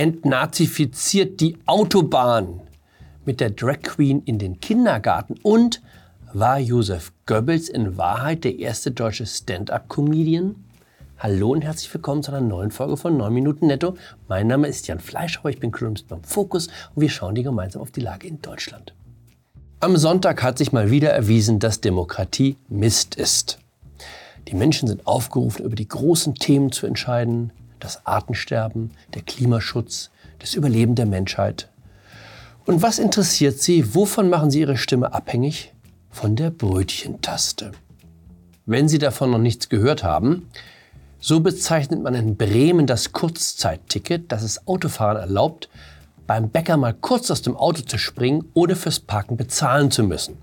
entnazifiziert die Autobahn mit der Drag Queen in den Kindergarten und war Josef Goebbels in Wahrheit der erste deutsche Stand-up-Comedian? Hallo und herzlich willkommen zu einer neuen Folge von 9 Minuten Netto. Mein Name ist Jan Fleischhauer, ich bin Kolumnist beim Fokus und wir schauen dir gemeinsam auf die Lage in Deutschland. Am Sonntag hat sich mal wieder erwiesen, dass Demokratie Mist ist. Die Menschen sind aufgerufen, über die großen Themen zu entscheiden, das Artensterben, der Klimaschutz, das Überleben der Menschheit. Und was interessiert Sie? Wovon machen Sie Ihre Stimme abhängig? Von der Brötchentaste. Wenn Sie davon noch nichts gehört haben, so bezeichnet man in Bremen das Kurzzeitticket, das es Autofahrern erlaubt, beim Bäcker mal kurz aus dem Auto zu springen, ohne fürs Parken bezahlen zu müssen.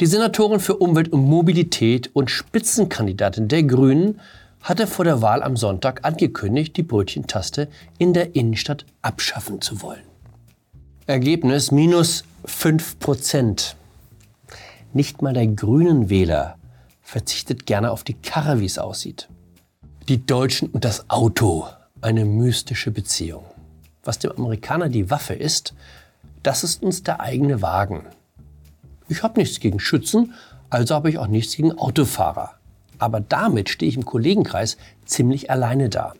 Die Senatorin für Umwelt und Mobilität und Spitzenkandidatin der Grünen hatte vor der Wahl am Sonntag angekündigt, die Brötchentaste in der Innenstadt abschaffen zu wollen. Ergebnis minus 5 Prozent. Nicht mal der grünen Wähler verzichtet gerne auf die Karre, wie es aussieht. Die Deutschen und das Auto, eine mystische Beziehung. Was dem Amerikaner die Waffe ist, das ist uns der eigene Wagen. Ich habe nichts gegen Schützen, also habe ich auch nichts gegen Autofahrer. Aber damit stehe ich im Kollegenkreis ziemlich alleine da.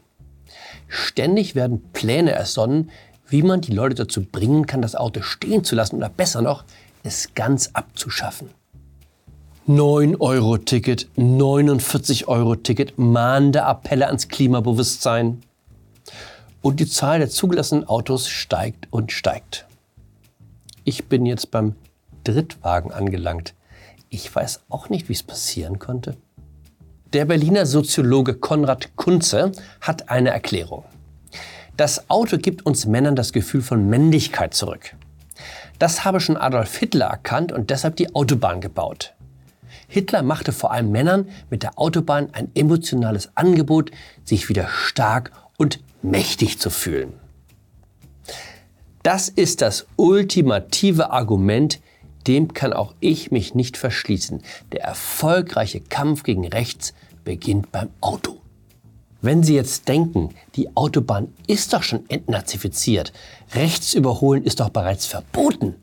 Ständig werden Pläne ersonnen, wie man die Leute dazu bringen kann, das Auto stehen zu lassen oder besser noch, es ganz abzuschaffen. 9-Euro-Ticket, 49-Euro-Ticket, mahnende Appelle ans Klimabewusstsein. Und die Zahl der zugelassenen Autos steigt und steigt. Ich bin jetzt beim Drittwagen angelangt. Ich weiß auch nicht, wie es passieren konnte. Der Berliner Soziologe Konrad Kunze hat eine Erklärung. Das Auto gibt uns Männern das Gefühl von Männlichkeit zurück. Das habe schon Adolf Hitler erkannt und deshalb die Autobahn gebaut. Hitler machte vor allem Männern mit der Autobahn ein emotionales Angebot, sich wieder stark und mächtig zu fühlen. Das ist das ultimative Argument dem kann auch ich mich nicht verschließen. Der erfolgreiche Kampf gegen rechts beginnt beim Auto. Wenn Sie jetzt denken, die Autobahn ist doch schon entnazifiziert, rechts überholen ist doch bereits verboten,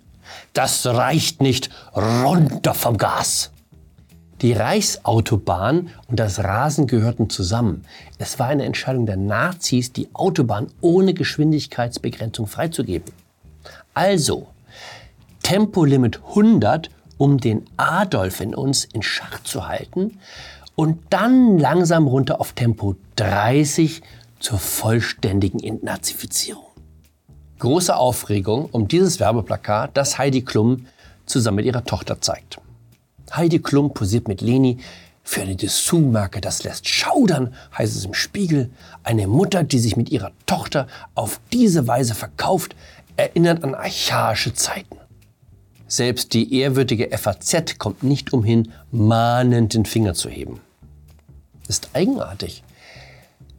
das reicht nicht, runter vom Gas. Die Reichsautobahn und das Rasen gehörten zusammen. Es war eine Entscheidung der Nazis, die Autobahn ohne Geschwindigkeitsbegrenzung freizugeben. Also, Tempolimit 100, um den Adolf in uns in Schach zu halten und dann langsam runter auf Tempo 30 zur vollständigen Entnazifizierung. Große Aufregung um dieses Werbeplakat, das Heidi Klum zusammen mit ihrer Tochter zeigt. Heidi Klum posiert mit Leni für eine Dessous-Marke, das lässt schaudern, heißt es im Spiegel. Eine Mutter, die sich mit ihrer Tochter auf diese Weise verkauft, erinnert an archaische Zeiten. Selbst die ehrwürdige FAZ kommt nicht umhin, mahnend den Finger zu heben. Ist eigenartig.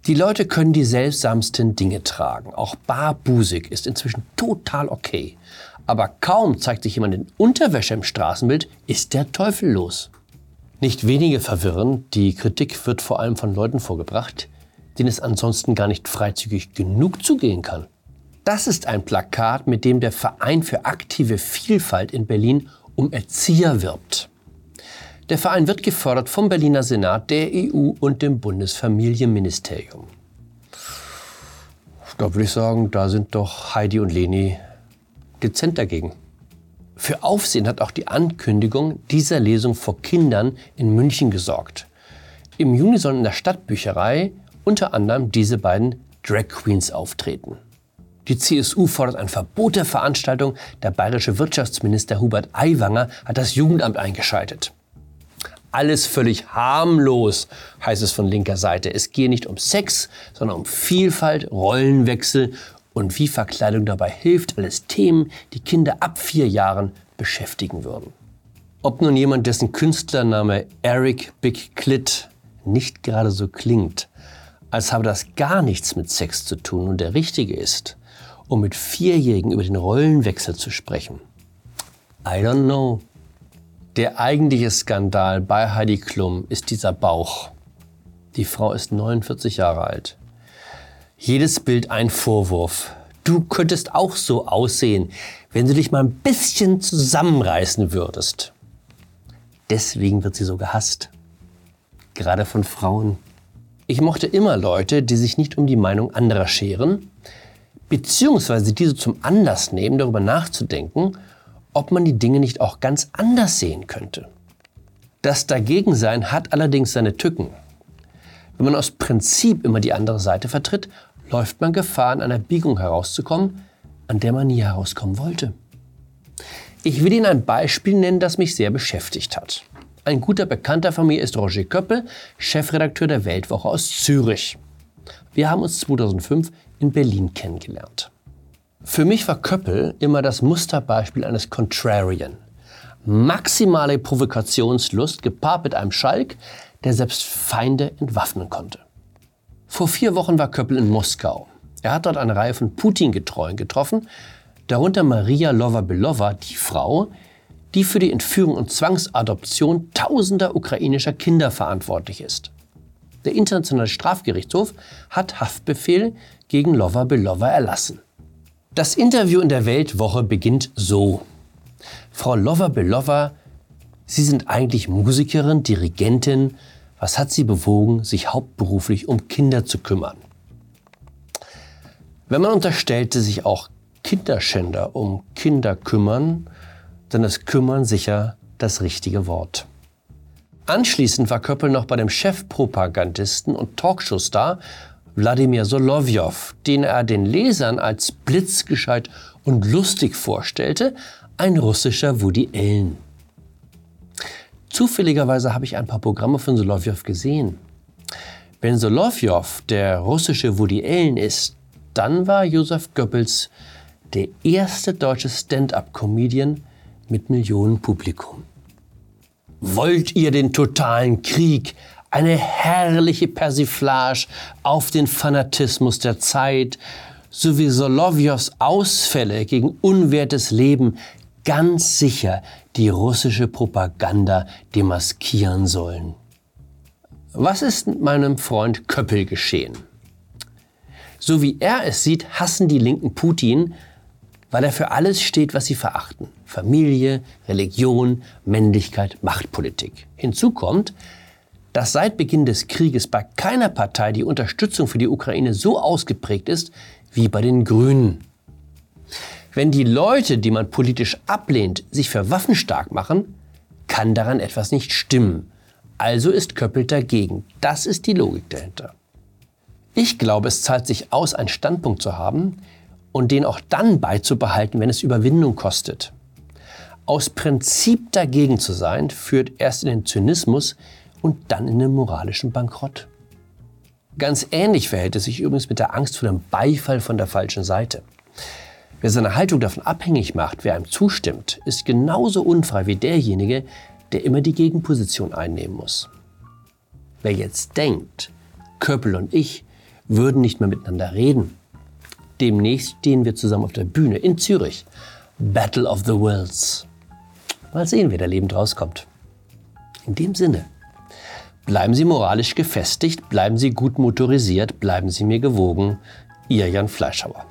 Die Leute können die seltsamsten Dinge tragen. Auch barbusig ist inzwischen total okay. Aber kaum zeigt sich jemand in Unterwäsche im Straßenbild, ist der Teufel los. Nicht wenige verwirrend, die Kritik wird vor allem von Leuten vorgebracht, denen es ansonsten gar nicht freizügig genug zugehen kann. Das ist ein Plakat, mit dem der Verein für aktive Vielfalt in Berlin um Erzieher wirbt. Der Verein wird gefördert vom Berliner Senat, der EU und dem Bundesfamilienministerium. Da würde ich sagen, da sind doch Heidi und Leni dezent dagegen. Für Aufsehen hat auch die Ankündigung dieser Lesung vor Kindern in München gesorgt. Im Juni sollen in der Stadtbücherei unter anderem diese beiden Drag Queens auftreten. Die CSU fordert ein Verbot der Veranstaltung. Der bayerische Wirtschaftsminister Hubert Aiwanger hat das Jugendamt eingeschaltet. Alles völlig harmlos, heißt es von linker Seite. Es gehe nicht um Sex, sondern um Vielfalt, Rollenwechsel und wie Verkleidung dabei hilft. Alles Themen, die Kinder ab vier Jahren beschäftigen würden. Ob nun jemand, dessen Künstlername Eric Big Clit nicht gerade so klingt, als habe das gar nichts mit Sex zu tun und der Richtige ist, um mit Vierjährigen über den Rollenwechsel zu sprechen? I don't know. Der eigentliche Skandal bei Heidi Klum ist dieser Bauch. Die Frau ist 49 Jahre alt. Jedes Bild ein Vorwurf. Du könntest auch so aussehen, wenn du dich mal ein bisschen zusammenreißen würdest. Deswegen wird sie so gehasst. Gerade von Frauen. Ich mochte immer Leute, die sich nicht um die Meinung anderer scheren, beziehungsweise diese zum Anlass nehmen, darüber nachzudenken, ob man die Dinge nicht auch ganz anders sehen könnte. Das Dagegensein hat allerdings seine Tücken. Wenn man aus Prinzip immer die andere Seite vertritt, läuft man Gefahr, an einer Biegung herauszukommen, an der man nie herauskommen wollte. Ich will Ihnen ein Beispiel nennen, das mich sehr beschäftigt hat. Ein guter Bekannter von mir ist Roger Köppel, Chefredakteur der Weltwoche aus Zürich. Wir haben uns 2005 in Berlin kennengelernt. Für mich war Köppel immer das Musterbeispiel eines Contrarian. Maximale Provokationslust gepaart mit einem Schalk, der selbst Feinde entwaffnen konnte. Vor vier Wochen war Köppel in Moskau. Er hat dort eine Reihe von Putin-Getreuen getroffen, darunter Maria Lova-Belova, die Frau, die für die Entführung und Zwangsadoption tausender ukrainischer Kinder verantwortlich ist. Der Internationale Strafgerichtshof hat Haftbefehl gegen Lova Belova erlassen. Das Interview in der Weltwoche beginnt so. Frau Lova Belova, Sie sind eigentlich Musikerin, Dirigentin. Was hat Sie bewogen, sich hauptberuflich um Kinder zu kümmern? Wenn man unterstellte, sich auch Kinderschänder um Kinder kümmern, dann ist kümmern sicher das richtige Wort. Anschließend war Köppel noch bei dem Chefpropagandisten und Talkshow-Star Wladimir Solovjow, den er den Lesern als blitzgescheit und lustig vorstellte, ein russischer Woody Allen. Zufälligerweise habe ich ein paar Programme von Solovjow gesehen. Wenn Solovjow der russische Woody Allen ist, dann war Josef Goebbels der erste deutsche Stand-up-Comedian, mit Millionen Publikum. Wollt ihr den totalen Krieg, eine herrliche Persiflage auf den Fanatismus der Zeit, sowie Solovjows Ausfälle gegen unwertes Leben ganz sicher die russische Propaganda demaskieren sollen. Was ist mit meinem Freund Köppel geschehen? So wie er es sieht, hassen die Linken Putin, weil er für alles steht, was sie verachten. Familie, Religion, Männlichkeit, Machtpolitik. Hinzu kommt, dass seit Beginn des Krieges bei keiner Partei die Unterstützung für die Ukraine so ausgeprägt ist wie bei den Grünen. Wenn die Leute, die man politisch ablehnt, sich für Waffen stark machen, kann daran etwas nicht stimmen. Also ist Köppel dagegen. Das ist die Logik dahinter. Ich glaube, es zahlt sich aus, einen Standpunkt zu haben, und den auch dann beizubehalten, wenn es Überwindung kostet. Aus Prinzip dagegen zu sein, führt erst in den Zynismus und dann in den moralischen Bankrott. Ganz ähnlich verhält es sich übrigens mit der Angst vor dem Beifall von der falschen Seite. Wer seine Haltung davon abhängig macht, wer einem zustimmt, ist genauso unfrei wie derjenige, der immer die Gegenposition einnehmen muss. Wer jetzt denkt, Köppel und ich würden nicht mehr miteinander reden, Demnächst stehen wir zusammen auf der Bühne in Zürich. Battle of the Worlds. Mal sehen, wer da lebend rauskommt. In dem Sinne, bleiben Sie moralisch gefestigt, bleiben Sie gut motorisiert, bleiben Sie mir gewogen. Ihr Jan Fleischhauer.